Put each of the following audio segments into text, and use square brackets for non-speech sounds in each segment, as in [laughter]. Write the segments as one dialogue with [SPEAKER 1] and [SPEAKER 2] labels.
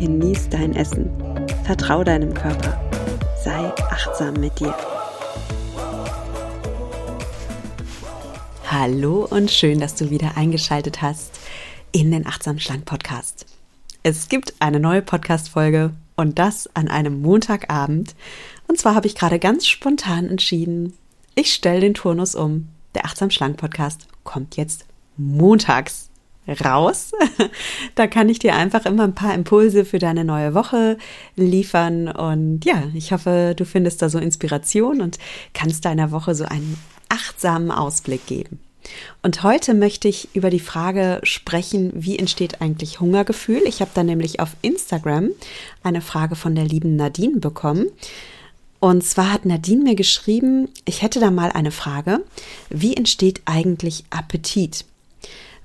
[SPEAKER 1] genieß dein Essen. Vertrau deinem Körper. Sei achtsam mit dir. Hallo und schön, dass du wieder eingeschaltet hast in den Achtsam Schlank Podcast. Es gibt eine neue Podcast-Folge und das an einem Montagabend. Und zwar habe ich gerade ganz spontan entschieden, ich stelle den Turnus um. Der Achtsam Schlank Podcast kommt jetzt montags raus. [laughs] da kann ich dir einfach immer ein paar Impulse für deine neue Woche liefern. Und ja, ich hoffe, du findest da so Inspiration und kannst deiner Woche so einen achtsamen Ausblick geben. Und heute möchte ich über die Frage sprechen, wie entsteht eigentlich Hungergefühl? Ich habe da nämlich auf Instagram eine Frage von der lieben Nadine bekommen. Und zwar hat Nadine mir geschrieben, ich hätte da mal eine Frage, wie entsteht eigentlich Appetit?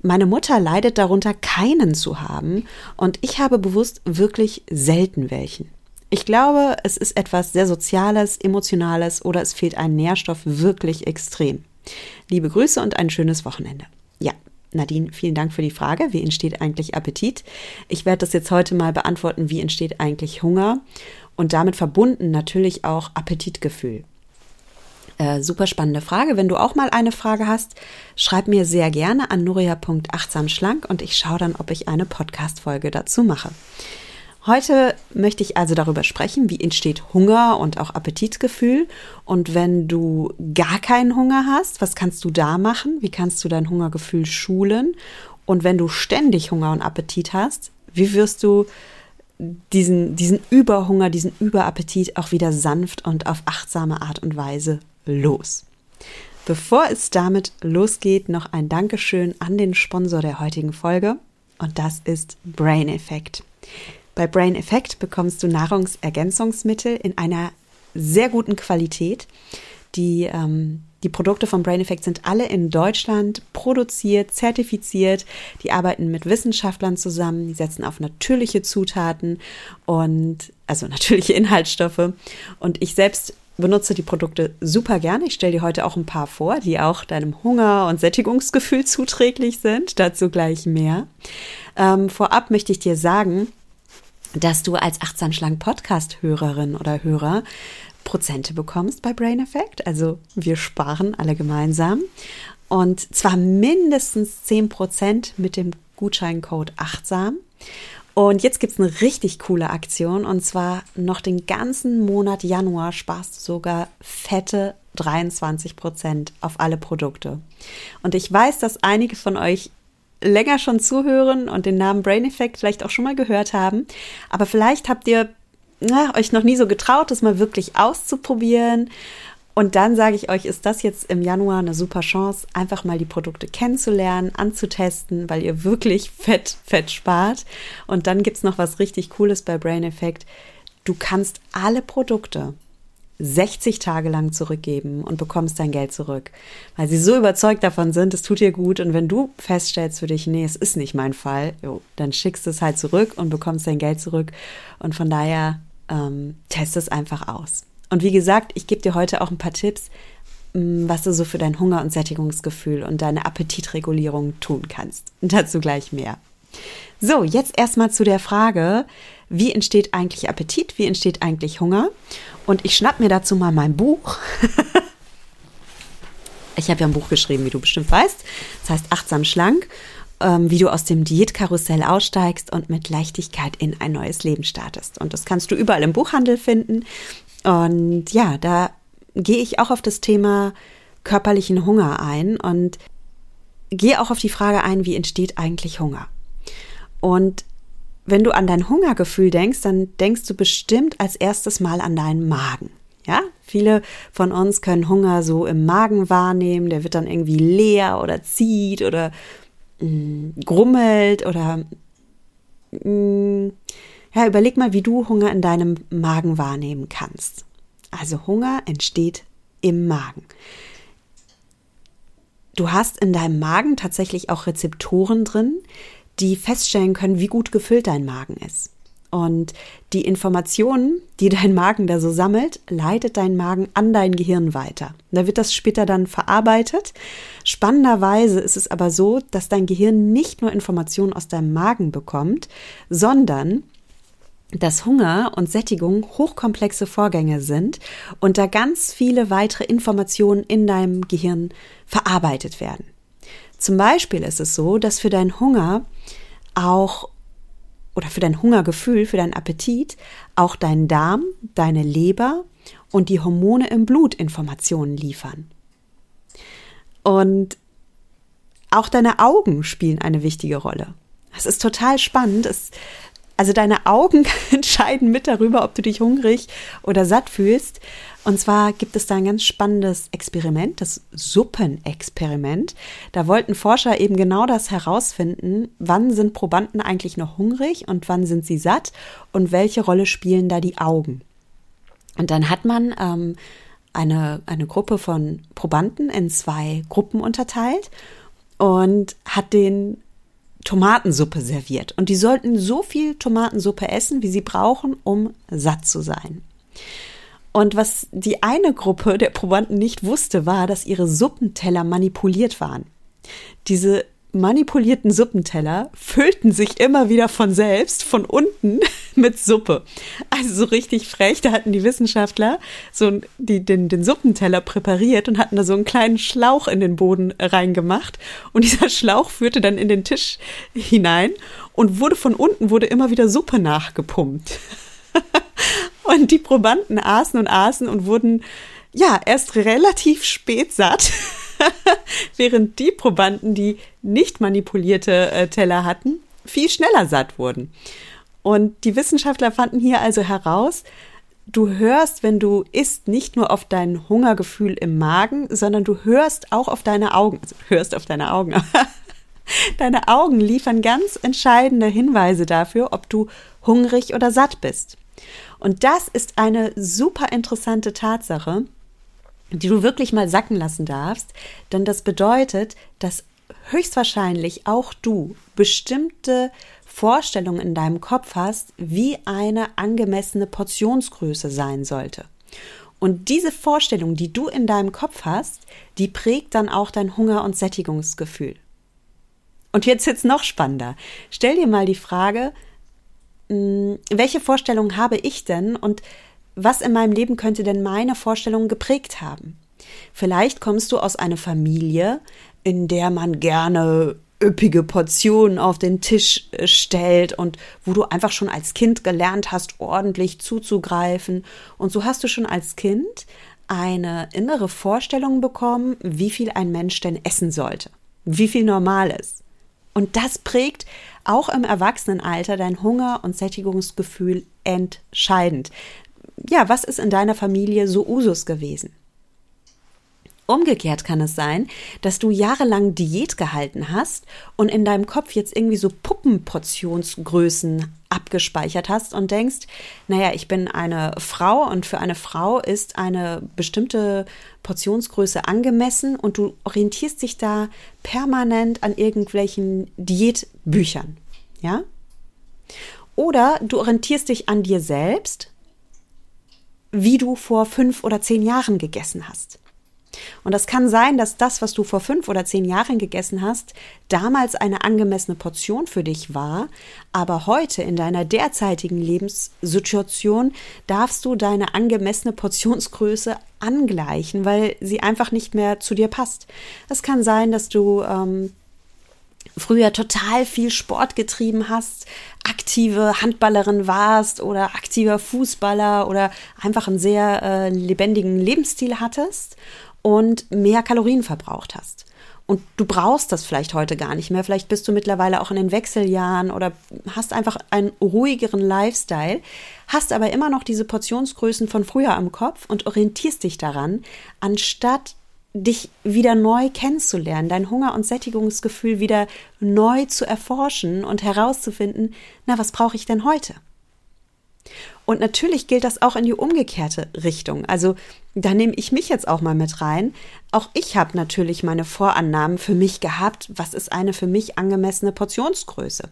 [SPEAKER 1] Meine Mutter leidet darunter, keinen zu haben und ich habe bewusst wirklich selten welchen. Ich glaube, es ist etwas sehr Soziales, Emotionales oder es fehlt ein Nährstoff wirklich extrem. Liebe Grüße und ein schönes Wochenende. Ja, Nadine, vielen Dank für die Frage. Wie entsteht eigentlich Appetit? Ich werde das jetzt heute mal beantworten. Wie entsteht eigentlich Hunger? Und damit verbunden natürlich auch Appetitgefühl. Äh, super spannende Frage. Wenn du auch mal eine Frage hast, schreib mir sehr gerne an nuria.achtsamschlank und ich schaue dann, ob ich eine Podcast-Folge dazu mache. Heute möchte ich also darüber sprechen, wie entsteht Hunger und auch Appetitgefühl. Und wenn du gar keinen Hunger hast, was kannst du da machen? Wie kannst du dein Hungergefühl schulen? Und wenn du ständig Hunger und Appetit hast, wie wirst du diesen, diesen Überhunger, diesen Überappetit auch wieder sanft und auf achtsame Art und Weise los. Bevor es damit losgeht, noch ein Dankeschön an den Sponsor der heutigen Folge und das ist Brain Effect. Bei Brain Effect bekommst du Nahrungsergänzungsmittel in einer sehr guten Qualität. Die, ähm, die Produkte von Brain Effect sind alle in Deutschland produziert, zertifiziert. Die arbeiten mit Wissenschaftlern zusammen, die setzen auf natürliche Zutaten und also natürliche [laughs] Inhaltsstoffe. Und ich selbst benutze die Produkte super gerne. Ich stelle dir heute auch ein paar vor, die auch deinem Hunger- und Sättigungsgefühl [laughs] zuträglich sind. Dazu gleich mehr. Ähm, vorab möchte ich dir sagen, dass du als achtsam schlank Podcast-Hörerin oder Hörer Prozente bekommst bei Brain Effect. Also wir sparen alle gemeinsam. Und zwar mindestens 10 Prozent mit dem Gutscheincode achtsam. Und jetzt gibt es eine richtig coole Aktion und zwar noch den ganzen Monat Januar sparst du sogar fette 23 Prozent auf alle Produkte. Und ich weiß, dass einige von euch länger schon zuhören und den Namen Brain Effect vielleicht auch schon mal gehört haben. Aber vielleicht habt ihr na, euch noch nie so getraut, das mal wirklich auszuprobieren und dann sage ich euch, ist das jetzt im Januar eine super Chance, einfach mal die Produkte kennenzulernen, anzutesten, weil ihr wirklich [laughs] fett, fett spart. Und dann gibt's noch was richtig Cooles bei Brain Effect. Du kannst alle Produkte 60 Tage lang zurückgeben und bekommst dein Geld zurück, weil sie so überzeugt davon sind, es tut dir gut. Und wenn du feststellst für dich, nee, es ist nicht mein Fall, jo, dann schickst du es halt zurück und bekommst dein Geld zurück. Und von daher ähm, test es einfach aus. Und wie gesagt, ich gebe dir heute auch ein paar Tipps, mm, was du so für dein Hunger- und Sättigungsgefühl und deine Appetitregulierung tun kannst. Und dazu gleich mehr. So, jetzt erstmal zu der Frage, wie entsteht eigentlich Appetit? Wie entsteht eigentlich Hunger? Und ich schnapp mir dazu mal mein Buch. [laughs] ich habe ja ein Buch geschrieben, wie du bestimmt weißt. Das heißt Achtsam Schlank, ähm, wie du aus dem Diätkarussell aussteigst und mit Leichtigkeit in ein neues Leben startest. Und das kannst du überall im Buchhandel finden. Und ja, da gehe ich auch auf das Thema körperlichen Hunger ein und gehe auch auf die Frage ein, wie entsteht eigentlich Hunger? Und wenn du an dein Hungergefühl denkst, dann denkst du bestimmt als erstes mal an deinen Magen. Ja, viele von uns können Hunger so im Magen wahrnehmen. Der wird dann irgendwie leer oder zieht oder mh, mm, grummelt oder mh, mm, Ja, überleg mal, wie du Hunger in deinem Magen wahrnehmen kannst. Also Hunger entsteht im Magen. Du hast in deinem Magen tatsächlich auch Rezeptoren drin, die feststellen können, wie gut gefüllt dein Magen ist. Und die Informationen, die dein Magen da so sammelt, leitet dein Magen an dein Gehirn weiter. Da wird das später dann verarbeitet. Spannenderweise ist es aber so, dass dein Gehirn nicht nur Informationen aus deinem Magen bekommt, sondern dass Hunger und Sättigung hochkomplexe Vorgänge sind und da ganz viele weitere Informationen in deinem Gehirn verarbeitet werden. Zum Beispiel ist es so, dass für deinen Hunger auch oder für dein Hungergefühl, für deinen Appetit auch dein Darm, deine Leber und die Hormone im Blut Informationen liefern. Und auch deine Augen spielen eine wichtige Rolle. Das ist total spannend. Es also deine Augen [laughs] entscheiden mit darüber, ob du dich hungrig oder satt fühlst. Und zwar gibt es da ein ganz spannendes Experiment, das Suppenexperiment. Da wollten Forscher eben genau das herausfinden, wann sind Probanden eigentlich noch hungrig und wann sind sie satt und welche Rolle spielen da die Augen. Und dann hat man ähm, eine, eine Gruppe von Probanden in zwei Gruppen unterteilt und hat den Tomatensuppe serviert. Und die sollten so viel Tomatensuppe essen, wie sie brauchen, um satt zu sein. Und was die eine Gruppe der Probanden nicht wusste, war, dass ihre Suppenteller manipuliert waren. Diese manipulierten Suppenteller füllten sich immer wieder von selbst, von unten [laughs] mit Suppe. Also so richtig frech, da hatten die Wissenschaftler so die, den, den Suppenteller präpariert und hatten da so einen kleinen Schlauch in den Boden reingemacht. Und dieser Schlauch führte dann in den Tisch hinein und wurde von unten wurde immer wieder Suppe nachgepumpt. [laughs] und die Probanden aßen und aßen und wurden ja erst relativ spät satt. [laughs] [laughs] während die Probanden, die nicht manipulierte äh, Teller hatten, viel schneller satt wurden. Und die Wissenschaftler fanden hier also heraus, du hörst, wenn du isst, nicht nur auf dein Hungergefühl im Magen, sondern du hörst auch auf deine Augen. Also hörst auf deine Augen. [laughs] deine Augen liefern ganz entscheidende Hinweise dafür, ob du hungrig oder satt bist. Und das ist eine super interessante Tatsache, die du wirklich mal sacken lassen darfst, denn das bedeutet, dass höchstwahrscheinlich auch du bestimmte Vorstellungen in deinem Kopf hast, wie eine angemessene Portionsgröße sein sollte. Und diese Vorstellung, die du in deinem Kopf hast, die prägt dann auch dein Hunger- und Sättigungsgefühl. Und jetzt jetzt noch spannender. Stell dir mal die Frage, hm, welche Vorstellung habe ich denn und was in meinem Leben könnte denn meine Vorstellungen geprägt haben? Vielleicht kommst du aus einer Familie, in der man gerne üppige Portionen auf den Tisch äh, stellt und wo du einfach schon als Kind gelernt hast, ordentlich zuzugreifen. Und so hast du schon als Kind eine innere Vorstellung bekommen, wie viel ein Mensch denn essen sollte, wie viel normal ist. Und das prägt auch im Erwachsenenalter dein Hunger- und Sättigungsgefühl entscheidend ja, was ist in deiner Familie so Usus gewesen? Umgekehrt kann es sein, dass du jahrelang Diät gehalten hast und in deinem Kopf jetzt irgendwie so Puppenportionsgrößen abgespeichert hast und denkst, naja, ich bin eine Frau und für eine Frau ist eine bestimmte Portionsgröße angemessen und du orientierst dich da permanent an irgendwelchen Diätbüchern, ja? Oder du orientierst dich an dir selbst wie du vor fünf oder zehn Jahren gegessen hast. Und das kann sein, dass das, was du vor fünf oder zehn Jahren gegessen hast, damals eine angemessene Portion für dich war, aber heute in deiner derzeitigen Lebenssituation darfst du deine angemessene Portionsgröße angleichen, weil sie einfach nicht mehr zu dir passt. Es kann sein, dass du ähm, früher total viel Sport getrieben hast, aktive Handballerin warst oder aktiver Fußballer oder einfach einen sehr äh, lebendigen Lebensstil hattest und mehr Kalorien verbraucht hast. Und du brauchst das vielleicht heute gar nicht mehr. Vielleicht bist du mittlerweile auch in den Wechseljahren oder hast einfach einen ruhigeren Lifestyle, hast aber immer noch diese Portionsgrößen von früher am Kopf und orientierst dich daran, anstatt dich wieder neu kennenzulernen, dein Hunger- und Sättigungsgefühl wieder neu zu erforschen und herauszufinden, na, was brauche ich denn heute? Und natürlich gilt das auch in die umgekehrte Richtung. Also da nehme ich mich jetzt auch mal mit rein. Auch ich habe natürlich meine Vorannahmen für mich gehabt. Was ist eine für mich angemessene Portionsgröße?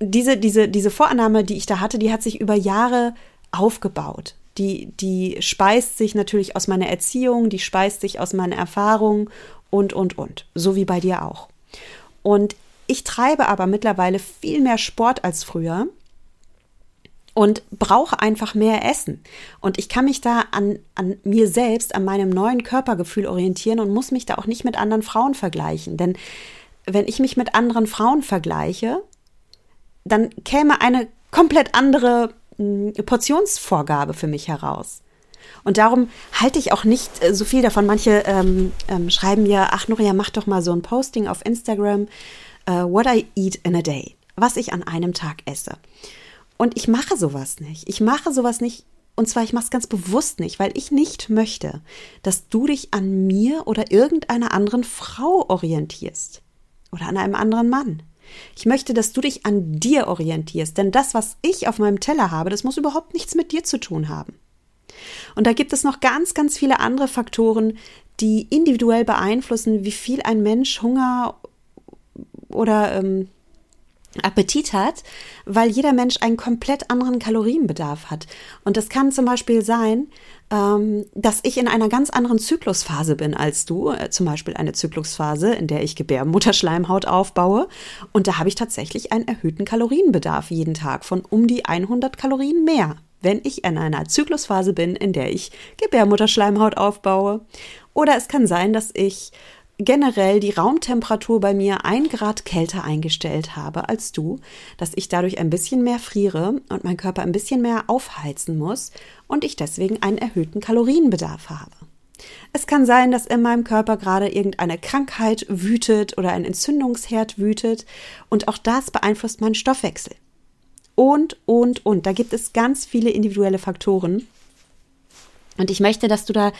[SPEAKER 1] Diese, diese, diese Vorannahme, die ich da hatte, die hat sich über Jahre aufgebaut. Die, die speist sich natürlich aus meiner Erziehung, die speist sich aus meiner Erfahrung und, und, und. So wie bei dir auch. Und ich treibe aber mittlerweile viel mehr Sport als früher und brauche einfach mehr Essen. Und ich kann mich da an, an mir selbst, an meinem neuen Körpergefühl orientieren und muss mich da auch nicht mit anderen Frauen vergleichen. Denn wenn ich mich mit anderen Frauen vergleiche, dann käme eine komplett andere Portionsvorgabe für mich heraus. Und darum halte ich auch nicht äh, so viel davon. Manche ähm, ähm, schreiben ja, ach Nuria, mach doch mal so ein Posting auf Instagram uh, What I Eat in a Day, was ich an einem Tag esse. Und ich mache sowas nicht. Ich mache sowas nicht. Und zwar, ich mache es ganz bewusst nicht, weil ich nicht möchte, dass du dich an mir oder irgendeiner anderen Frau orientierst. Oder an einem anderen Mann. Ich möchte, dass du dich an dir orientierst, denn das, was ich auf meinem Teller habe, das muss überhaupt nichts mit dir zu tun haben. Und da gibt es noch ganz, ganz viele andere Faktoren, die individuell beeinflussen, wie viel ein Mensch Hunger oder ähm, Appetit hat, weil jeder Mensch einen komplett anderen Kalorienbedarf hat. Und das kann zum Beispiel sein, ähm, dass ich in einer ganz anderen Zyklusphase bin als du, äh, zum Beispiel eine Zyklusphase, in der ich Gebärmutterschleimhaut aufbaue. Und da habe ich tatsächlich einen erhöhten Kalorienbedarf jeden Tag von um die 100 Kalorien mehr, wenn ich in einer Zyklusphase bin, in der ich Gebärmutterschleimhaut aufbaue. Oder es kann sein, dass ich generell die Raumtemperatur bei mir ein Grad kälter eingestellt habe als du, dass ich dadurch ein bisschen mehr friere und mein Körper ein bisschen mehr aufheizen muss und ich deswegen einen erhöhten Kalorienbedarf habe. Es kann sein, dass in meinem Körper gerade irgendeine Krankheit wütet oder ein Entzündungsherd wütet und auch das beeinflusst meinen Stoffwechsel. Und, und, und. Da gibt es ganz viele individuelle Faktoren. Und ich möchte, dass du da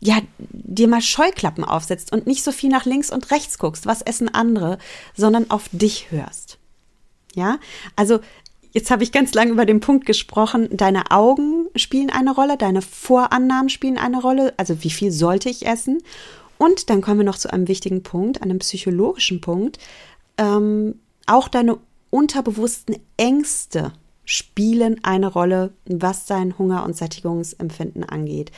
[SPEAKER 1] ja, dir mal Scheuklappen aufsetzt und nicht so viel nach links und rechts guckst, was essen andere, sondern auf dich hörst. Ja, also jetzt habe ich ganz lange über den Punkt gesprochen, deine Augen spielen eine Rolle, deine Vorannahmen spielen eine Rolle, also wie viel sollte ich essen? Und dann kommen wir noch zu einem wichtigen Punkt, einem psychologischen Punkt. Ähm, auch deine unterbewussten Ängste spielen eine Rolle, was dein Hunger- und Sättigungsempfinden angeht.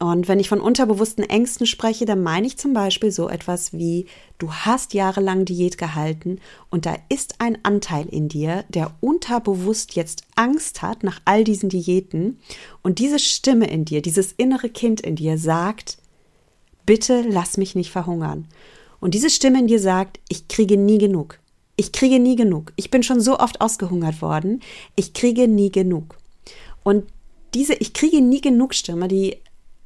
[SPEAKER 1] Und wenn ich von unterbewussten Ängsten spreche, dann meine ich zum Beispiel so etwas wie, du hast jahrelang Diät gehalten und da ist ein Anteil in dir, der unterbewusst jetzt Angst hat nach all diesen Diäten. Und diese Stimme in dir, dieses innere Kind in dir sagt, bitte lass mich nicht verhungern. Und diese Stimme in dir sagt, ich kriege nie genug. Ich kriege nie genug. Ich bin schon so oft ausgehungert worden. Ich kriege nie genug. Und diese Ich kriege nie genug Stimme, die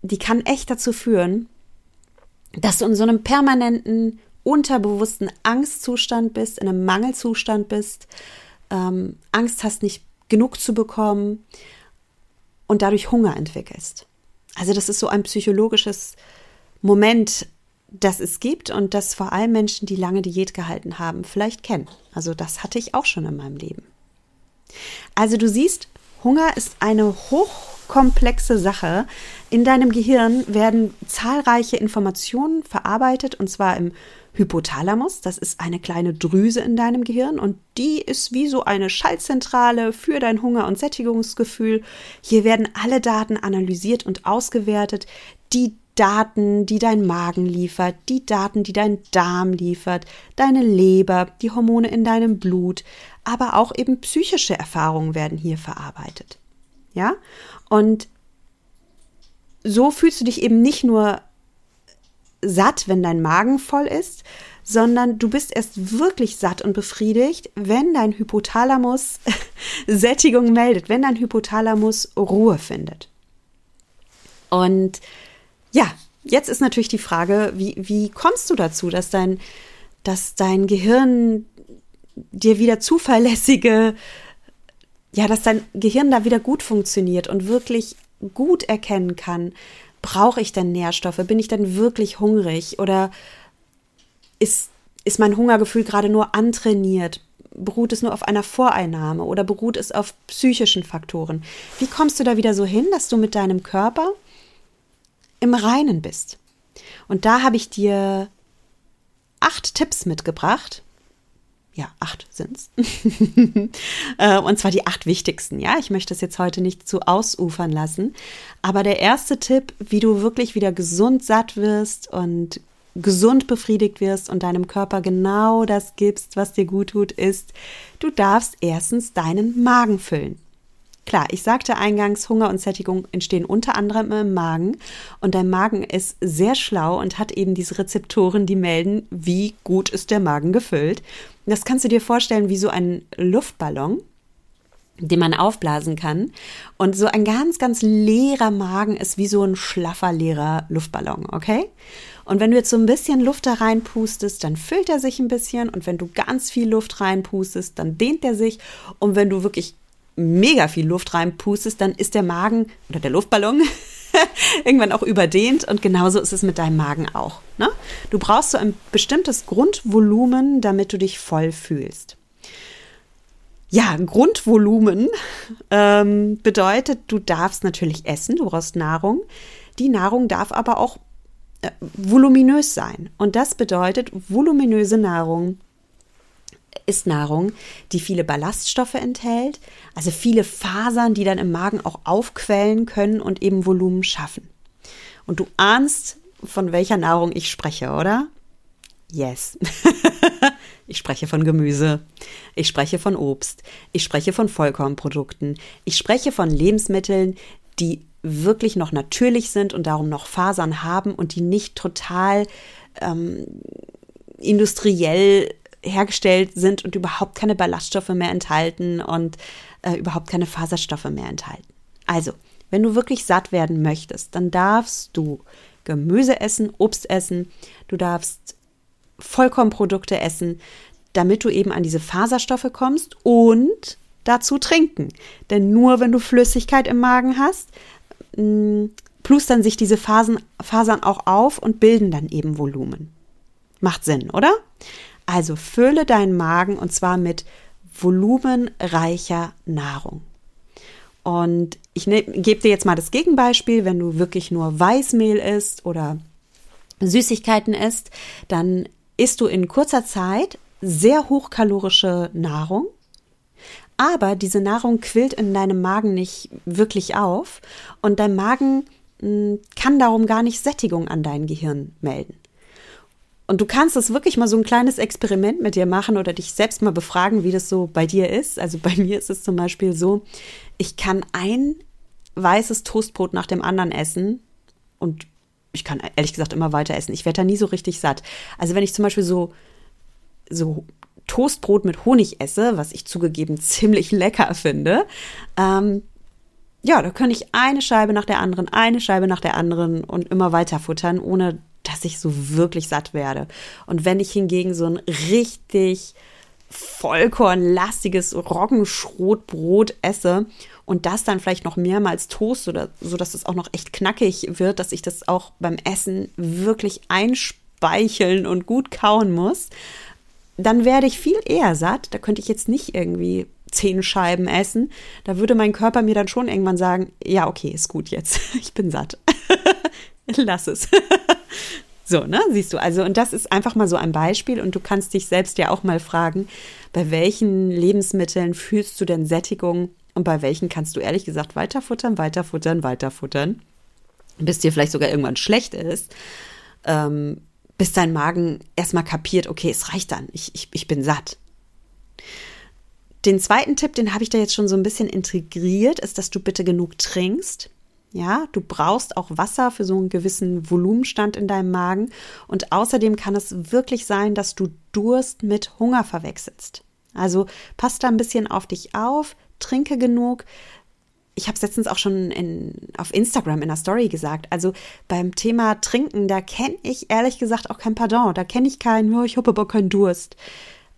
[SPEAKER 1] die kann echt dazu führen, dass du in so einem permanenten, unterbewussten Angstzustand bist, in einem Mangelzustand bist, ähm, Angst hast, nicht genug zu bekommen und dadurch Hunger entwickelst. Also das ist so ein psychologisches Moment, das es gibt und das vor allem Menschen, die lange Diät gehalten haben, vielleicht kennen. Also das hatte ich auch schon in meinem Leben. Also du siehst, Hunger ist eine hochkomplexe Sache. In deinem Gehirn werden zahlreiche Informationen verarbeitet und zwar im Hypothalamus. Das ist eine kleine Drüse in deinem Gehirn und die ist wie so eine Schaltzentrale für dein Hunger- und Sättigungsgefühl. Hier werden alle Daten analysiert und ausgewertet. Die Daten, die dein Magen liefert, die Daten, die dein Darm liefert, deine Leber, die Hormone in deinem Blut, aber auch eben psychische Erfahrungen werden hier verarbeitet. Ja? Und so fühlst du dich eben nicht nur satt, wenn dein Magen voll ist, sondern du bist erst wirklich satt und befriedigt, wenn dein Hypothalamus [laughs] Sättigung meldet, wenn dein Hypothalamus Ruhe findet. Und ja, jetzt ist natürlich die Frage, wie, wie kommst du dazu, dass dein, dass dein Gehirn dir wieder zuverlässige, ja, dass dein Gehirn da wieder gut funktioniert und wirklich gut erkennen kann, brauche ich denn Nährstoffe? Bin ich denn wirklich hungrig? Oder ist, ist mein Hungergefühl gerade nur antrainiert? beruht es nur auf einer Voreinnahme oder beruht es auf psychischen Faktoren? Wie kommst du da wieder so hin, dass du mit deinem Körper im Reinen bist? Und da habe ich dir acht Tipps mitgebracht. Ja, acht sind's. [laughs] Äh, und zwar die acht wichtigsten. Ja, ich möchte es jetzt heute nicht zu ausufern lassen. Aber der erste Tipp, wie du wirklich wieder gesund satt wirst und gesund befriedigt wirst und deinem Körper genau das gibst, was dir gut tut, ist, du darfst erstens deinen Magen füllen. Klar, ich sagte eingangs, Hunger und Sättigung entstehen unter anderem im Magen und dein Magen ist sehr schlau und hat eben diese Rezeptoren, die melden, wie gut ist der Magen gefüllt. Das kannst du dir vorstellen wie so ein Luftballon den man aufblasen kann. Und so ein ganz, ganz leerer Magen ist wie so ein schlaffer, leerer Luftballon, okay? Und wenn du jetzt so ein bisschen Luft da reinpustest, dann füllt er sich ein bisschen. Und wenn du ganz viel Luft reinpustest, dann dehnt er sich. Und wenn du wirklich mega viel Luft reinpustest, dann ist der Magen oder der Luftballon [laughs] irgendwann auch überdehnt. Und genauso ist es mit deinem Magen auch. Ne? Du brauchst so ein bestimmtes Grundvolumen, damit du dich voll fühlst. Ja, Grundvolumen ähm, bedeutet, du darfst natürlich essen, du brauchst Nahrung. Die Nahrung darf aber auch äh, voluminös sein. Und das bedeutet, voluminöse Nahrung ist Nahrung, die viele Ballaststoffe enthält, also viele Fasern, die dann im Magen auch aufquellen können und eben Volumen schaffen. Und du ahnst, von welcher Nahrung ich spreche, oder? Yes. [laughs] Ich spreche von Gemüse. Ich spreche von Obst. Ich spreche von Vollkornprodukten. Ich spreche von Lebensmitteln, die wirklich noch natürlich sind und darum noch Fasern haben und die nicht total ähm, industriell hergestellt sind und überhaupt keine Ballaststoffe mehr enthalten und äh, überhaupt keine Faserstoffe mehr enthalten. Also, wenn du wirklich satt werden möchtest, dann darfst du Gemüse essen, Obst essen, du darfst Vollkornprodukte essen, damit du eben an diese Faserstoffe kommst und dazu trinken. Denn nur wenn du Flüssigkeit im Magen hast, mm, plustern sich diese Phasen, Fasern auch auf und bilden dann eben Volumen. Macht Sinn, oder? Also fülle deinen Magen und zwar mit volumenreicher Nahrung. Und ich ne, gebe dir jetzt mal das Gegenbeispiel, wenn du wirklich nur Weißmehl isst oder Süßigkeiten isst, dann isst du in kurzer Zeit sehr hochkalorische Nahrung, aber diese Nahrung quillt in deinem Magen nicht wirklich auf und dein Magen hm, kann darum gar nicht Sättigung an dein Gehirn melden. Und du kannst es wirklich mal so ein kleines Experiment mit dir machen oder dich selbst mal befragen, wie das so bei dir ist. Also bei [laughs] mir ist es zum Beispiel so, ich kann ein weißes Toastbrot nach dem anderen essen und ich kann ehrlich gesagt immer weiter essen. Ich werde da nie so richtig satt. Also wenn ich zum Beispiel so, so Toastbrot mit Honig esse, was ich zugegeben ziemlich [laughs] lecker finde, ähm, ja, da kann ich eine Scheibe nach der anderen, eine Scheibe nach der anderen und immer weiter futtern, ohne dass ich so wirklich satt werde. Und wenn ich hingegen so ein richtig vollkornlastiges Roggenschrotbrot esse und das dann vielleicht noch mehrmals toast oder so, dass es auch noch echt knackig wird, dass ich das auch beim Essen wirklich einspeicheln und gut kauen muss, dann werde ich viel eher satt. Da könnte ich jetzt nicht irgendwie zehn Scheiben essen. Da würde mein Körper mir dann schon irgendwann sagen, ja, okay, ist gut jetzt. [laughs] Ich bin satt. [laughs] Lass es. [laughs] So, ne, siehst du, also, und das ist einfach mal so ein Beispiel und du kannst dich selbst ja auch mal fragen, bei welchen Lebensmitteln fühlst du denn Sättigung und bei welchen kannst du ehrlich gesagt weiterfuttern, weiterfuttern, weiterfuttern, bis dir vielleicht sogar irgendwann schlecht ist, ähm, bis dein Magen erstmal kapiert, okay, es reicht dann, ich, ich, ich bin satt. Den zweiten Tipp, den habe ich da jetzt schon so ein bisschen integriert, ist, dass du bitte genug trinkst. Ja, du brauchst auch Wasser für so einen gewissen Volumenstand in deinem Magen. Und außerdem kann es wirklich sein, dass du Durst mit Hunger verwechselst. Also pass da ein bisschen auf dich auf, trinke genug. Ich habe es letztens auch schon in, auf Instagram in der Story gesagt. Also beim Thema Trinken, da kenne ich ehrlich gesagt auch kein Pardon. Da kenne ich keinen, ja, ich habe aber keinen Durst.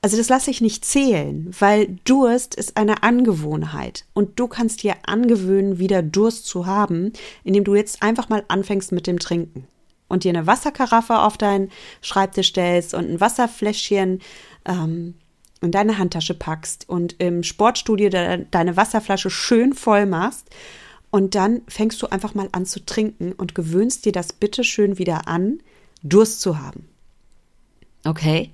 [SPEAKER 1] Also das lasse ich nicht zählen, weil Durst ist eine Angewohnheit und du kannst dir angewöhnen, wieder Durst zu haben, indem du jetzt einfach mal anfängst mit dem Trinken und dir eine Wasserkaraffe auf deinen Schreibtisch stellst und ein Wasserfläschchen, ähm, in deine Handtasche packst und im Sportstudio de deine Wasserflasche schön voll machst und dann fängst du einfach mal an zu trinken und gewöhnst dir das bitteschön wieder an, Durst zu haben. Okay?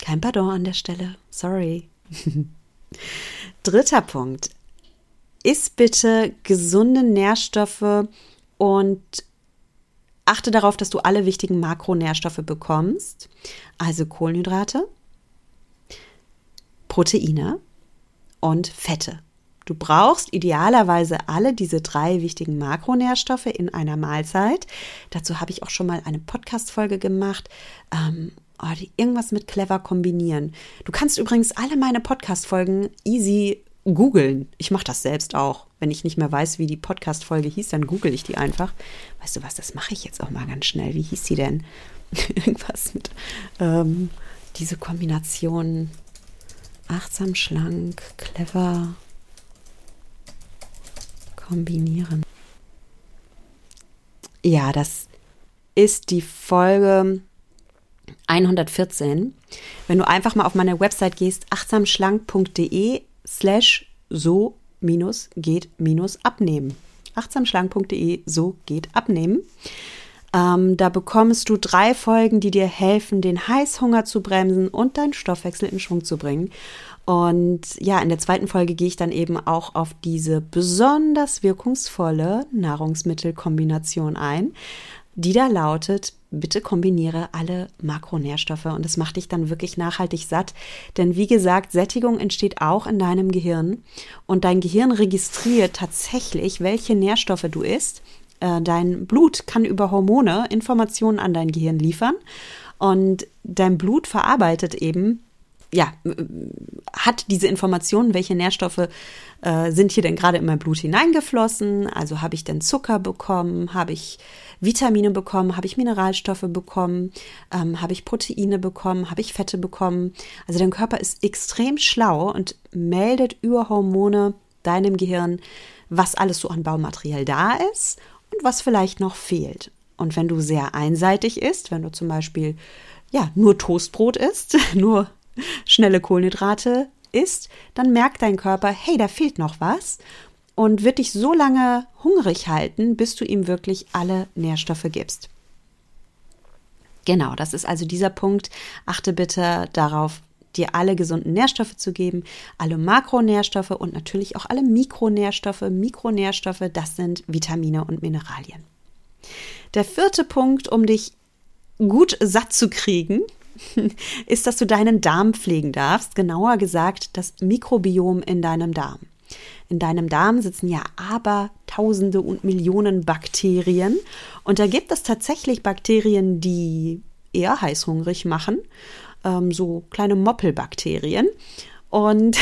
[SPEAKER 1] Kein Pardon an der Stelle. Sorry. [laughs] Dritter Punkt. Iss bitte gesunde Nährstoffe und achte darauf, dass du alle wichtigen Makronährstoffe bekommst. Also Kohlenhydrate, Proteine und Fette. Du brauchst idealerweise alle diese drei wichtigen Makronährstoffe in einer Mahlzeit. Dazu habe ich auch schon mal eine Podcast-Folge gemacht. Ähm, oh, die irgendwas mit clever kombinieren. Du kannst übrigens alle meine Podcast-Folgen easy googeln. Ich mache das selbst auch. Wenn ich nicht mehr weiß, wie die Podcast-Folge hieß, dann google ich die einfach. Weißt du was, das mache ich jetzt auch mal ganz schnell. Wie hieß sie denn? [laughs] irgendwas mit ähm, diese Kombination achtsam, schlank, clever kombinieren. Ja, das ist die Folge 114. Wenn du einfach mal auf meine Website gehst, achtsamschlank.de slash so minus geht minus abnehmen. achtsamschlank.de so geht abnehmen. Ähm, da bekommst du drei Folgen, die dir helfen, den Heißhunger zu bremsen und deinen Stoffwechsel in Schwung zu bringen. Und ja, in der zweiten Folge gehe ich dann eben auch auf diese besonders wirkungsvolle Nahrungsmittelkombination ein, die da lautet, bitte kombiniere alle Makronährstoffe. Und das macht dich dann wirklich nachhaltig satt. Denn wie gesagt, Sättigung entsteht auch in deinem Gehirn. Und dein Gehirn registriert tatsächlich, welche Nährstoffe du isst. Äh, dein Blut kann über Hormone Informationen an dein Gehirn liefern. Und dein Blut verarbeitet eben ja, hat diese Informationen, welche Nährstoffe äh, sind hier denn gerade in mein Blut hineingeflossen? Also habe ich denn Zucker bekommen? Habe ich Vitamine bekommen? Habe ich Mineralstoffe bekommen? Ähm, habe ich Proteine bekommen? Habe ich Fette bekommen? Also dein Körper ist extrem schlau und meldet über Hormone deinem Gehirn, was alles so an Baumaterial da ist und was vielleicht noch fehlt. Und wenn du sehr einseitig isst, wenn du zum Beispiel ja nur Toastbrot isst, [laughs] nur schnelle Kohlenhydrate isst, dann merkt dein Körper, hey, da fehlt noch was und wird dich so lange hungrig halten, bis du ihm wirklich alle Nährstoffe gibst. Genau, das ist also dieser Punkt. Achte bitte darauf, dir alle gesunden Nährstoffe zu geben, alle Makronährstoffe und natürlich auch alle Mikronährstoffe. Mikronährstoffe, das sind Vitamine und Mineralien. Der vierte Punkt, um dich gut satt zu kriegen, [laughs] ist, dass du deinen Darm pflegen darfst, genauer gesagt das Mikrobiom in deinem Darm. In deinem Darm sitzen ja aber Tausende und Millionen Bakterien und da gibt es tatsächlich Bakterien, die eher heißhungrig machen ähm, so kleine Moppelbakterien. Und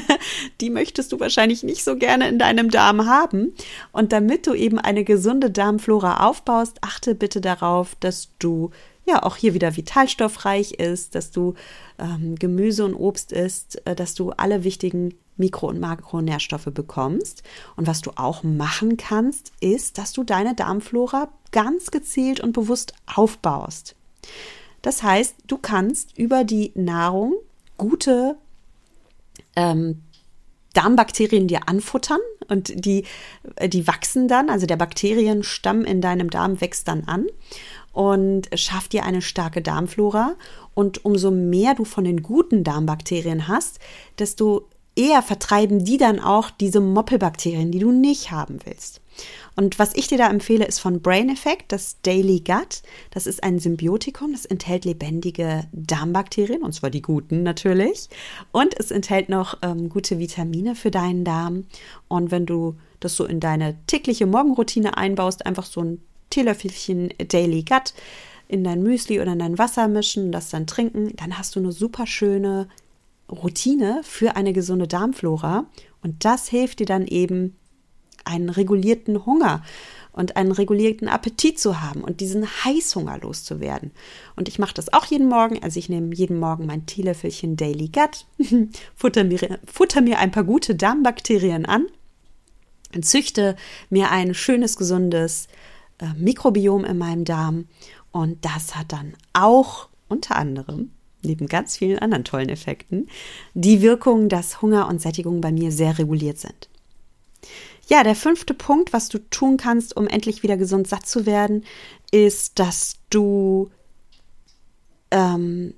[SPEAKER 1] [laughs] die möchtest du wahrscheinlich nicht so gerne in deinem Darm haben. Und damit du eben eine gesunde Darmflora aufbaust, achte bitte darauf, dass du ja auch hier wieder vitalstoffreich ist, dass du ähm, Gemüse und Obst isst, äh, dass du alle wichtigen Mikro- und Makronährstoffe bekommst. Und was du auch machen kannst, ist, dass du deine Darmflora ganz gezielt und bewusst aufbaust. Das heißt, du kannst über die Nahrung gute ähm, Darmbakterien dir anfuttern und die, äh, die wachsen dann, also der Bakterienstamm in deinem Darm wächst dann an und schafft dir eine starke Darmflora. Und umso mehr du von den guten Darmbakterien hast, desto eher vertreiben die dann auch diese Moppelbakterien, die du nicht haben willst. Und was ich dir da empfehle, ist von Brain Effect, das Daily Gut. Das ist ein Symbiotikum, das enthält lebendige Darmbakterien, und zwar die guten natürlich. Und es enthält noch ähm, gute Vitamine für deinen Darm. Und wenn du das so in deine tägliche Morgenroutine einbaust, einfach so ein Teelöffelchen Daily Gut in dein Müsli oder in dein Wasser mischen, das dann trinken, dann hast du eine super schöne Routine für eine gesunde Darmflora. Und das hilft dir dann eben, einen regulierten Hunger und einen regulierten Appetit zu haben und diesen Heißhunger loszuwerden. Und ich mache das auch jeden Morgen. Also ich nehme jeden Morgen mein Teelöffelchen Daily Gut, [laughs] futter mir, futter mir ein paar gute Darmbakterien an, züchte mir ein schönes, gesundes äh, Mikrobiom in meinem Darm. Und das hat dann auch unter anderem neben ganz vielen anderen tollen Effekten, die Wirkung, dass Hunger und Sättigung bei mir sehr reguliert sind. Ja, der fünfte Punkt, was du tun kannst, um endlich wieder gesund satt zu werden, ist, dass du ähm,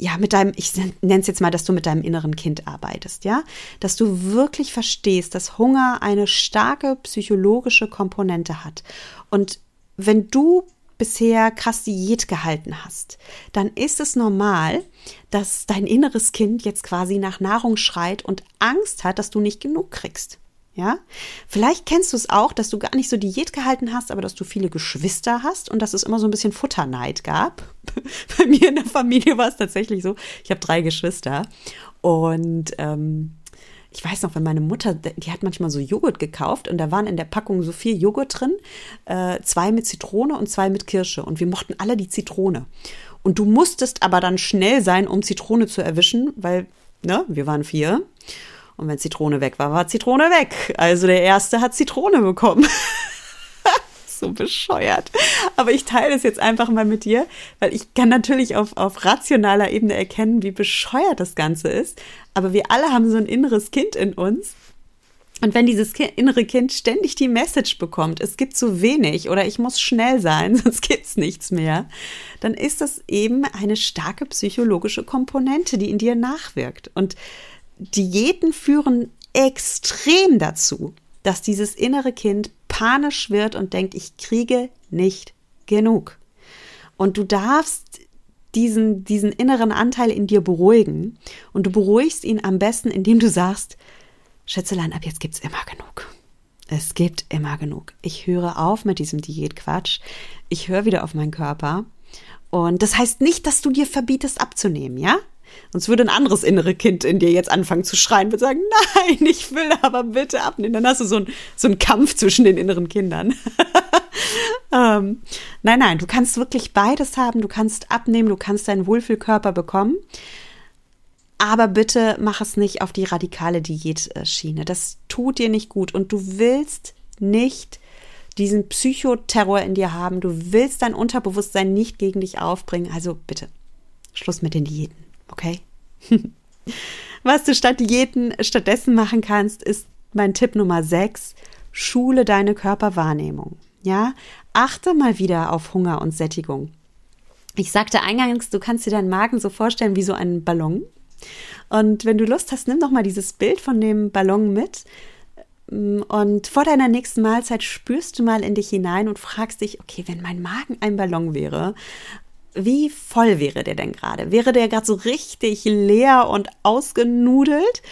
[SPEAKER 1] ja, mit deinem, ich nenne es jetzt mal, dass du mit deinem inneren Kind arbeitest, ja? Dass du wirklich verstehst, dass Hunger eine starke psychologische Komponente hat. Und wenn du bisher krass Diät gehalten hast, dann ist es normal, dass dein inneres Kind jetzt quasi nach Nahrung schreit und Angst hat, dass du nicht genug kriegst. Ja, vielleicht kennst du es auch, dass du gar nicht so Diät gehalten hast, aber dass du viele Geschwister hast und dass es immer so ein bisschen Futterneid gab. [laughs] Bei mir in der Familie war es tatsächlich so. Ich habe drei Geschwister und ähm, ich weiß noch, wenn meine Mutter, die hat manchmal so Joghurt gekauft und da waren in der Packung so viel Joghurt drin, äh, zwei mit Zitrone und zwei mit Kirsche und wir mochten alle die Zitrone. Und du musstest aber dann schnell sein, um Zitrone zu erwischen, weil, ne, wir waren vier. Und wenn Zitrone weg war, war Zitrone weg. Also der erste hat Zitrone bekommen. [laughs] so bescheuert. Aber ich teile es jetzt einfach mal mit dir, weil ich kann natürlich auf, auf rationaler Ebene erkennen, wie bescheuert das Ganze ist. Aber wir alle haben so ein inneres Kind in uns. Und wenn dieses innere Kind ständig die Message bekommt, es gibt zu wenig oder ich muss schnell sein, [laughs] sonst gibt's nichts mehr, dann ist das eben eine starke psychologische Komponente, die in dir nachwirkt. Und Diäten führen extrem dazu, dass dieses innere Kind panisch wird und denkt, ich kriege nicht genug. Und du darfst diesen, diesen inneren Anteil in dir beruhigen. Und du beruhigst ihn am besten, indem du sagst, Schätzelein, ab jetzt gibt's immer genug. Es gibt immer genug. Ich höre auf mit diesem Diätquatsch. Ich höre wieder auf meinen Körper. Und das heißt nicht, dass du dir verbietest abzunehmen, ja? Sonst würde ein anderes innere Kind in dir jetzt anfangen zu schreien, würde sagen, nein, ich will aber bitte abnehmen. Dann hast du so, ein, so einen Kampf zwischen den inneren Kindern. [laughs] ähm, nein, nein, du kannst wirklich beides haben. Du kannst abnehmen, du kannst deinen Wohlfühlkörper bekommen. Aber bitte mach es nicht auf die radikale Diätschiene. Das tut dir nicht gut. Und du willst nicht diesen Psychoterror in dir haben. Du willst dein Unterbewusstsein nicht gegen dich aufbringen. Also bitte, Schluss mit den Diäten. Okay? [laughs] Was du statt Diäten stattdessen machen kannst, ist mein Tipp Nummer 6. Schule deine Körperwahrnehmung. Ja, achte mal wieder auf Hunger und Sättigung. Ich sagte eingangs, du kannst dir deinen Magen so vorstellen wie so einen Ballon. Und wenn du Lust hast, nimm doch mal dieses Bild von dem Ballon mit. Und vor deiner nächsten Mahlzeit spürst du mal in dich hinein und fragst dich, okay, wenn mein Magen ein Ballon wäre, wie voll wäre der denn gerade? Wäre der gerade so richtig leer und ausgenudelt?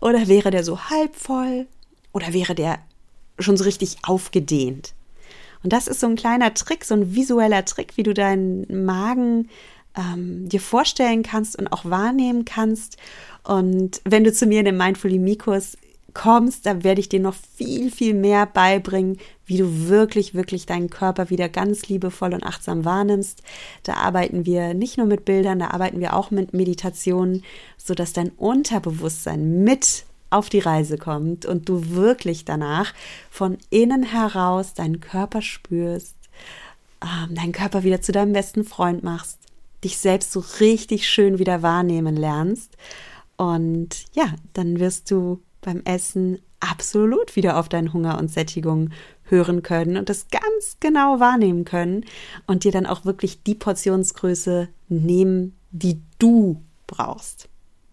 [SPEAKER 1] Oder wäre der so halb voll? Oder wäre der schon so richtig aufgedehnt? Und das ist so ein kleiner Trick, so ein visueller Trick, wie du deinen Magen ähm, dir vorstellen kannst und auch wahrnehmen kannst. Und wenn du zu mir in den Mindfully Mikos kommst, da werde ich dir noch viel, viel mehr beibringen, wie du wirklich, wirklich deinen Körper wieder ganz liebevoll und achtsam wahrnimmst. Da arbeiten wir nicht nur mit Bildern, da arbeiten wir auch mit Meditationen, sodass dein Unterbewusstsein mit auf die Reise kommt und du wirklich danach von innen heraus deinen Körper spürst, ähm, deinen Körper wieder zu deinem besten Freund machst, dich selbst so richtig schön wieder wahrnehmen lernst. Und ja, dann wirst du beim Essen absolut wieder auf deinen Hunger und Sättigung hören können und das ganz genau wahrnehmen können und dir dann auch wirklich die Portionsgröße nehmen, die du brauchst.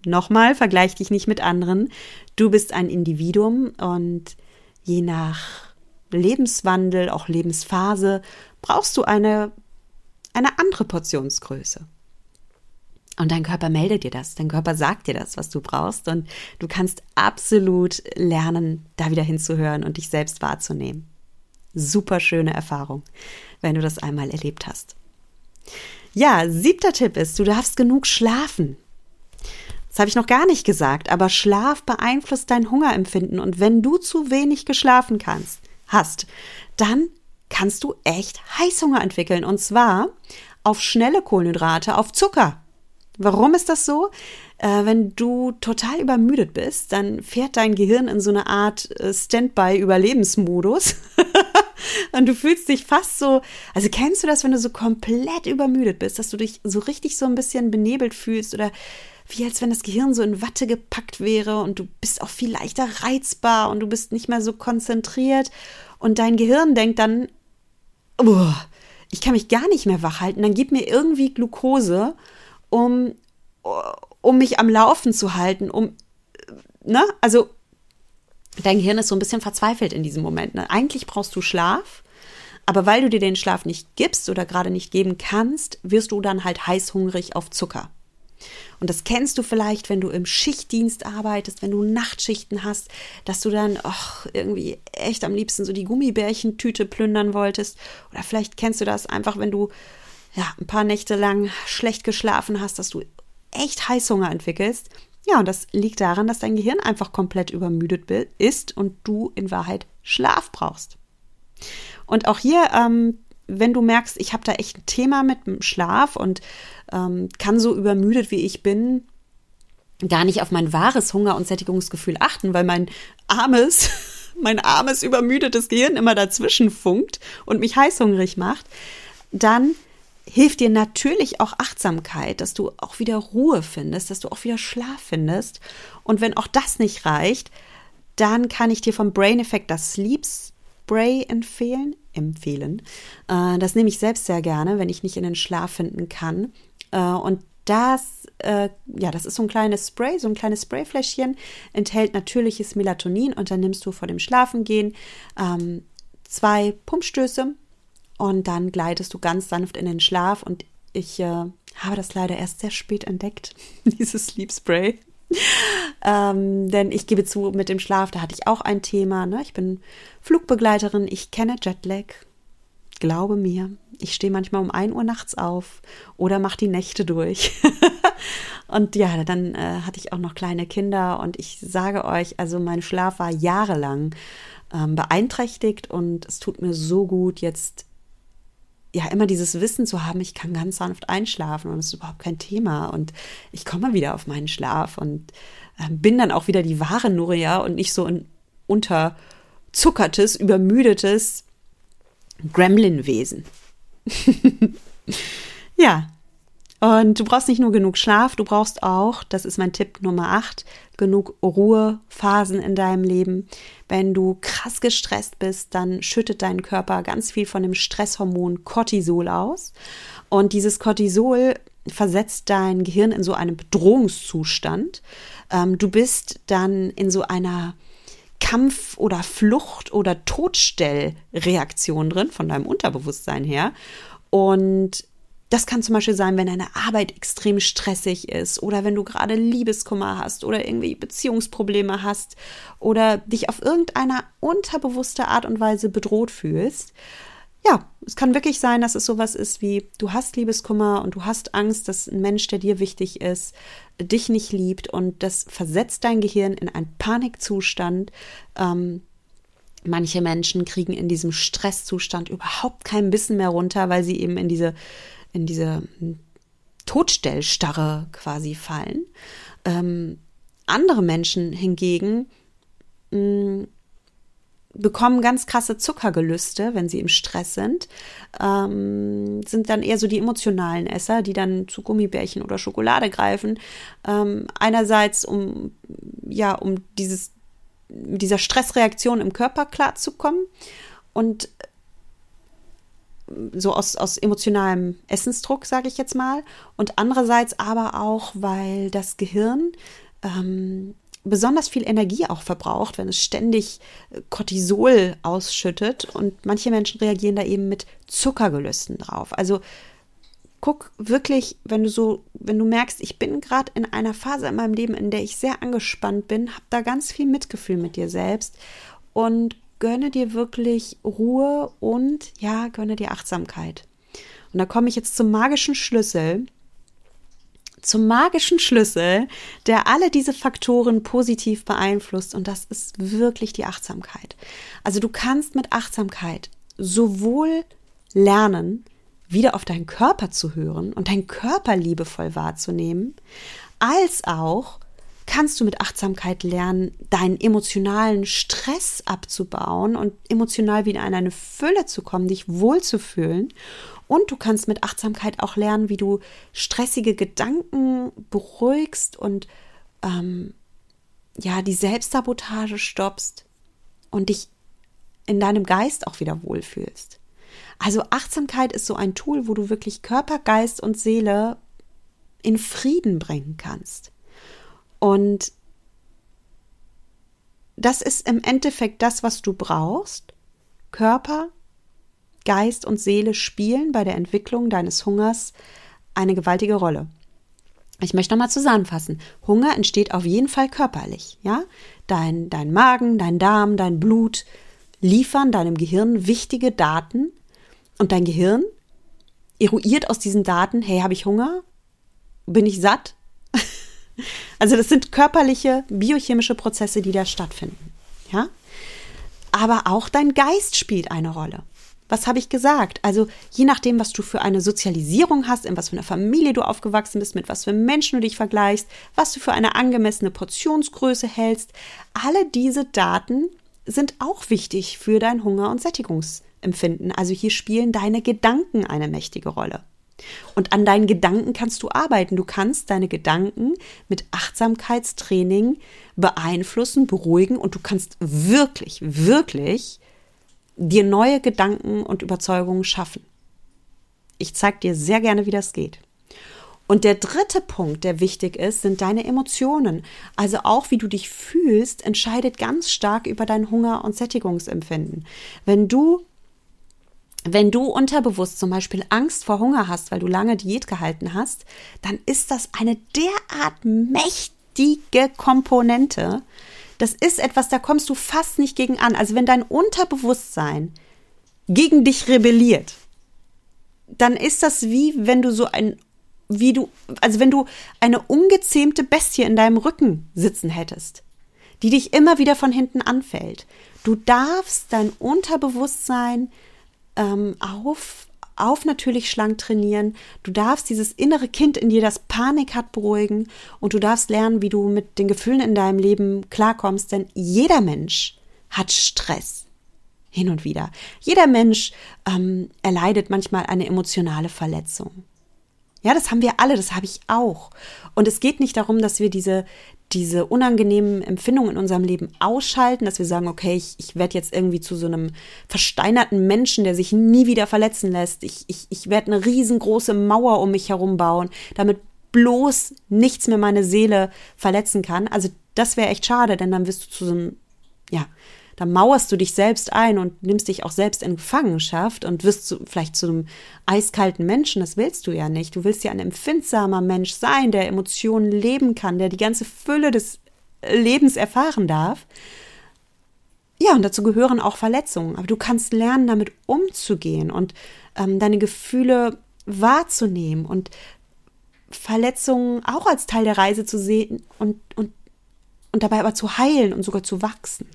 [SPEAKER 1] Nochmal, vergleich dich nicht mit anderen. Du bist ein Individuum und je nach Lebenswandel, auch Lebensphase, brauchst du eine, eine andere Portionsgröße. Und dein Körper meldet dir das, dein Körper sagt dir das, was du brauchst und du kannst absolut lernen, da wieder hinzuhören und dich selbst wahrzunehmen. Super schöne Erfahrung, wenn du das einmal erlebt hast. Ja, siebter Tipp ist, du darfst genug schlafen. Das habe ich noch gar nicht gesagt, aber Schlaf beeinflusst dein Hungerempfinden und wenn du zu wenig geschlafen kannst, hast, dann kannst du echt Heißhunger entwickeln und zwar auf schnelle Kohlenhydrate, auf Zucker. Warum ist das so? Äh, wenn du total übermüdet bist, dann fährt dein Gehirn in so eine Art äh, Standby-Überlebensmodus. [laughs] Und du fühlst dich fast so, also kennst du das, wenn du so komplett übermüdet bist, dass du dich so richtig so ein bisschen benebelt fühlst oder wie als wenn das Gehirn so in Watte gepackt wäre und du bist auch viel leichter reizbar und du bist nicht mehr so konzentriert und dein Gehirn denkt dann, oh, ich kann mich gar nicht mehr wach halten, dann gib mir irgendwie Glukose, um, um mich am Laufen zu halten, um, ne, also dein Gehirn ist so ein bisschen verzweifelt in diesem Moment. Ne? Eigentlich brauchst du Schlaf, aber weil du dir den Schlaf nicht gibst oder gerade nicht geben kannst, wirst du dann halt heißhungrig auf Zucker. Und das kennst du vielleicht, wenn du im Schichtdienst arbeitest, wenn du Nachtschichten hast, dass du dann ach, irgendwie echt am liebsten so die Gummibärchentüte plündern wolltest. Oder vielleicht kennst du das einfach, wenn du ja, ein paar Nächte lang schlecht geschlafen hast, dass du echt Heißhunger entwickelst. Ja, und das liegt daran, dass dein Gehirn einfach komplett übermüdet ist und du in Wahrheit Schlaf brauchst. Und auch hier ähm, wenn du merkst, ich habe da echt ein Thema mit dem Schlaf und ähm, kann so übermüdet wie ich bin, gar nicht auf mein wahres Hunger- und Sättigungsgefühl achten, weil mein armes, [laughs] mein armes, übermüdetes Gehirn immer dazwischen funkt und mich heißhungrig macht, dann hilft dir natürlich auch Achtsamkeit, dass du auch wieder Ruhe findest, dass du auch wieder Schlaf findest. Und wenn auch das nicht reicht, dann kann ich dir vom Brain Effect das Sleep Spray empfehlen empfehlen. Äh, das nehme ich selbst sehr gerne, wenn ich nicht in den Schlaf finden kann. Äh, und das, äh, ja, das ist so ein kleines Spray, so ein kleines Sprayfläschchen, enthält natürliches Melatonin und dann nimmst du vor dem Schlafengehen ähm, zwei Pumpstöße und dann gleitest du ganz sanft in den Schlaf und ich äh, habe das leider erst sehr spät entdeckt, [laughs] dieses Sleep Spray. ähm, denn ich gebe zu, mit dem Schlaf, da hatte ich auch ein Thema. Ne? Ich bin Flugbegleiterin, ich kenne Jetlag. Glaube mir, ich stehe manchmal um 1 Uhr nachts auf oder mache die Nächte durch. [laughs] und ja, dann äh, hatte ich auch noch kleine Kinder und ich sage euch, also mein Schlaf war jahrelang ähm, beeinträchtigt und es tut mir so gut, jetzt ja immer dieses Wissen zu haben, ich kann ganz sanft einschlafen und es ist überhaupt kein Thema und ich komme wieder auf meinen Schlaf und äh, bin dann auch wieder die wahre Nuria und nicht so ein unterzuckertes, übermüdetes Gremlin-Wesen. [laughs] ja, und du brauchst nicht nur genug Schlaf, du brauchst auch, das ist mein Tipp Nummer 8, genug Ruhephasen in deinem Leben. Wenn du krass gestresst bist, dann schüttet dein Körper ganz viel von dem Stresshormon Cortisol aus. Und dieses Cortisol versetzt dein Gehirn in so einen Bedrohungszustand. Ähm, du bist dann in so einer Kampf- oder Flucht- oder Todstellreaktion drin, von deinem Unterbewusstsein her. Und das kann zum Beispiel sein, wenn deine Arbeit extrem stressig ist oder wenn du gerade Liebeskummer hast oder irgendwie Beziehungsprobleme hast oder dich auf irgendeine unterbewusste Art und Weise bedroht fühlst. Ja, es kann wirklich sein, dass es sowas ist wie, du hast Liebeskummer und du hast Angst, dass ein Mensch, der dir wichtig ist, dich nicht liebt und das versetzt dein Gehirn in einen Panikzustand. Ähm, manche Menschen kriegen in diesem Stresszustand überhaupt kein Bissen mehr runter, weil sie eben in diese in diese Todstellstarre quasi fallen. Ähm, andere Menschen hingegen mh, mm, bekommen ganz krasse Zuckergelüste, wenn sie im Stress sind, ähm, sind dann eher so die emotionalen Esser, die dann zu Gummibärchen oder Schokolade greifen. Ähm, einerseits um ja um dieses dieser Stressreaktion im Körper klarzukommen und so aus, aus emotionalem Essensdruck, sage ich jetzt mal. Und andererseits aber auch, weil das Gehirn ähm, besonders viel Energie auch verbraucht, wenn es ständig äh, Cortisol ausschüttet. Und manche Menschen reagieren da eben mit Zuckergelüsten drauf. Also guck wirklich, wenn du so, wenn du merkst, ich bin gerade in einer Phase in meinem Leben, in der ich sehr angespannt bin, hab da ganz viel Mitgefühl mit dir selbst und gönne dir wirklich Ruhe und ja, gönne dir Achtsamkeit. Und da komme ich jetzt zum magischen Schlüssel, zum magischen Schlüssel, der alle diese Faktoren positiv beeinflusst und das ist wirklich die Achtsamkeit. Also du kannst mit Achtsamkeit sowohl lernen, wieder auf deinen Körper zu hören und deinen Körper liebevoll wahrzunehmen, als auch kannst du mit Achtsamkeit lernen, deinen emotionalen Stress abzubauen und emotional wieder in eine Fülle zu kommen, dich wohlzufühlen. Und du kannst mit Achtsamkeit auch lernen, wie du stressige Gedanken beruhigst und ähm, ja, die Selbstsabotage stoppst und dich in deinem Geist auch wieder wohlfühlst. Also Achtsamkeit ist so ein Tool, wo du wirklich Körper, Geist und Seele in Frieden bringen kannst. Und das ist im Endeffekt das, was du brauchst. Körper, Geist und Seele spielen bei der Entwicklung deines Hungers eine gewaltige Rolle. Ich möchte nochmal zusammenfassen. Hunger entsteht auf jeden Fall körperlich, ja? Dein, dein Magen, dein Darm, dein Blut liefern deinem Gehirn wichtige Daten und dein Gehirn eruiert aus diesen Daten, hey, habe ich Hunger? Bin ich satt? Also das sind körperliche, biochemische Prozesse, die da stattfinden, ja? Aber auch dein Geist spielt eine Rolle. Was habe ich gesagt? Also je nachdem, was du für eine Sozialisierung hast, in was für einer Familie du aufgewachsen bist, mit was für Menschen du dich vergleichst, was du für eine angemessene Portionsgröße hältst, alle diese Daten sind auch wichtig für dein Hunger- und Sättigungsempfinden. Also hier spielen deine Gedanken eine mächtige Rolle. Und an deinen Gedanken kannst du arbeiten. Du kannst deine Gedanken mit Achtsamkeitstraining beeinflussen, beruhigen und du kannst wirklich, wirklich dir neue Gedanken und Überzeugungen schaffen. Ich zeige dir sehr gerne, wie das geht. Und der dritte Punkt, der wichtig ist, sind deine Emotionen. Also auch wie du dich fühlst, entscheidet ganz stark über dein Hunger- und Sättigungsempfinden. Wenn du wenn du unterbewusst zum Beispiel Angst vor Hunger hast, weil du lange Diät gehalten hast, dann ist das eine derart mächtige Komponente, das ist etwas, da kommst du fast nicht gegen an. Also wenn dein Unterbewusstsein gegen dich rebelliert, dann ist das wie wenn du so ein wie du also wenn du eine ungezähmte Bestie in deinem Rücken sitzen hättest, die dich immer wieder von hinten anfällt. Du darfst dein Unterbewusstsein ähm, auf auf natürlich schlank trainieren. Du darfst dieses innere Kind in dir, das Panik hat, beruhigen und du darfst lernen, wie du mit den Gefühlen in deinem Leben klarkommst, denn jeder Mensch hat Stress. Hin und wieder. Jeder Mensch ähm, erleidet manchmal eine emotionale Verletzung. Ja, das haben wir alle, das habe ich auch. Und es geht nicht darum, dass wir diese, diese unangenehmen Empfindungen in unserem Leben ausschalten, dass wir sagen, okay, ich, ich werde jetzt irgendwie zu so einem versteinerten Menschen, der sich nie wieder verletzen lässt. Ich, ich, ich werde eine riesengroße Mauer um mich herum bauen, damit bloß nichts mehr meine Seele verletzen kann. Also das wäre echt schade, denn dann wirst du zu so einem, ja, da mauerst du dich selbst ein und nimmst dich auch selbst in Gefangenschaft und wirst zu, vielleicht zu einem eiskalten Menschen. Das willst du ja nicht. Du willst ja ein empfindsamer Mensch sein, der Emotionen leben kann, der die ganze Fülle des Lebens erfahren darf. Ja, und dazu gehören auch Verletzungen. Aber du kannst lernen, damit umzugehen und ähm, deine Gefühle wahrzunehmen und Verletzungen auch als Teil der Reise zu sehen und, und, und dabei aber zu heilen und sogar zu wachsen.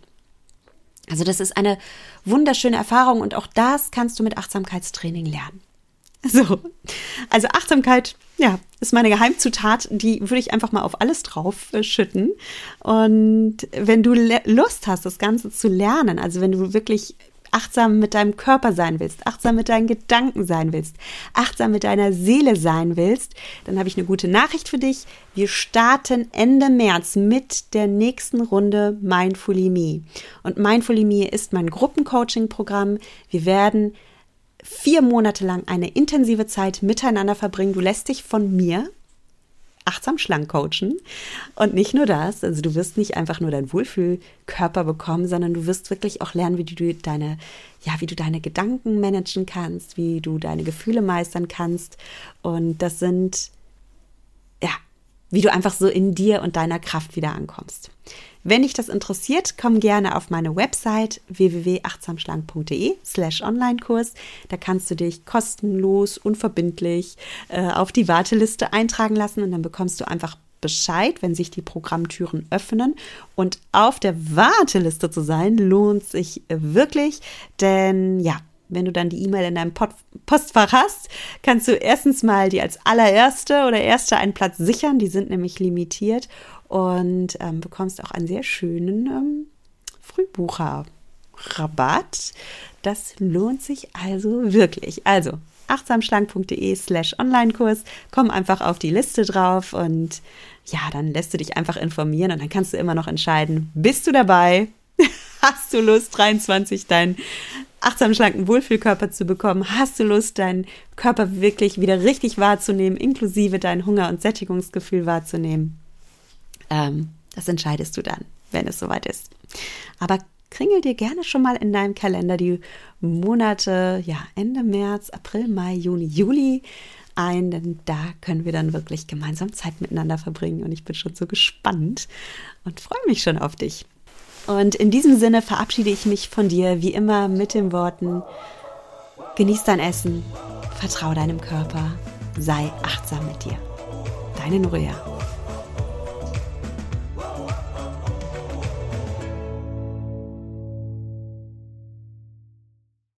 [SPEAKER 1] Also das ist eine wunderschöne Erfahrung und auch das kannst du mit Achtsamkeitstraining lernen. [laughs] So, also Achtsamkeit, ja, ist meine Geheimzutat, die würde ich einfach mal auf alles drauf äh, schütten. Und wenn du Lust hast, das Ganze zu lernen, also wenn du wirklich achtsam mit deinem Körper sein willst, achtsam mit deinen Gedanken sein willst, achtsam mit deiner Seele sein willst, dann habe ich eine gute Nachricht für dich. Wir starten Ende März mit der nächsten Runde Mindfully Me. Und Mindfully Me ist mein Gruppencoaching-Programm. Wir werden vier Monate lang eine intensive Zeit miteinander verbringen. Du lässt dich von mir achtsam schlank coachen. Und nicht nur das, also du wirst nicht einfach nur deinen Wohlfühlkörper bekommen, sondern du wirst wirklich auch lernen, wie du deine, ja, wie du deine Gedanken managen kannst, wie du deine Gefühle meistern kannst. Und das sind, ja, wie du einfach so in dir und deiner Kraft wieder ankommst. Wenn dich das interessiert, komm gerne auf meine Website www.achtsamschlank.de slash Online-Kurs. Da kannst du dich kostenlos, unverbindlich äh, auf die Warteliste eintragen lassen und dann bekommst du einfach Bescheid, wenn sich die Programmtüren öffnen. Und auf der Warteliste zu sein, lohnt sich wirklich, denn ja, wenn du dann die E-Mail in deinem Postfach hast, kannst du erstens mal die als allererste oder erste einen Platz sichern. Die sind nämlich limitiert und ähm, bekommst auch einen sehr schönen ähm, Frühbucher-Rabatt. Das lohnt sich also wirklich. Also achtsamschlank.de slash Online-Kurs. Komm einfach auf die Liste drauf und ja, dann lässt du dich einfach informieren und dann kannst du immer noch entscheiden, bist du dabei? [laughs] Hast du Lust, 23 deinen achtsam schlanken Wohlfühlkörper zu bekommen? Hast du Lust, deinen Körper wirklich wieder richtig wahrzunehmen, inklusive dein Hunger- und Sättigungsgefühl wahrzunehmen? Ähm, das entscheidest du dann, wenn es soweit ist. Aber kringel dir gerne schon mal in deinem Kalender die Monate, ja, Ende März, April, Mai, Juni, Juli ein, denn da können wir dann wirklich gemeinsam Zeit miteinander verbringen und ich bin schon so gespannt und freue mich schon auf dich. Und in diesem Sinne verabschiede ich mich von dir wie immer mit den Worten, genieß dein Essen, vertraue deinem Körper, sei achtsam mit dir. Deine Nuria.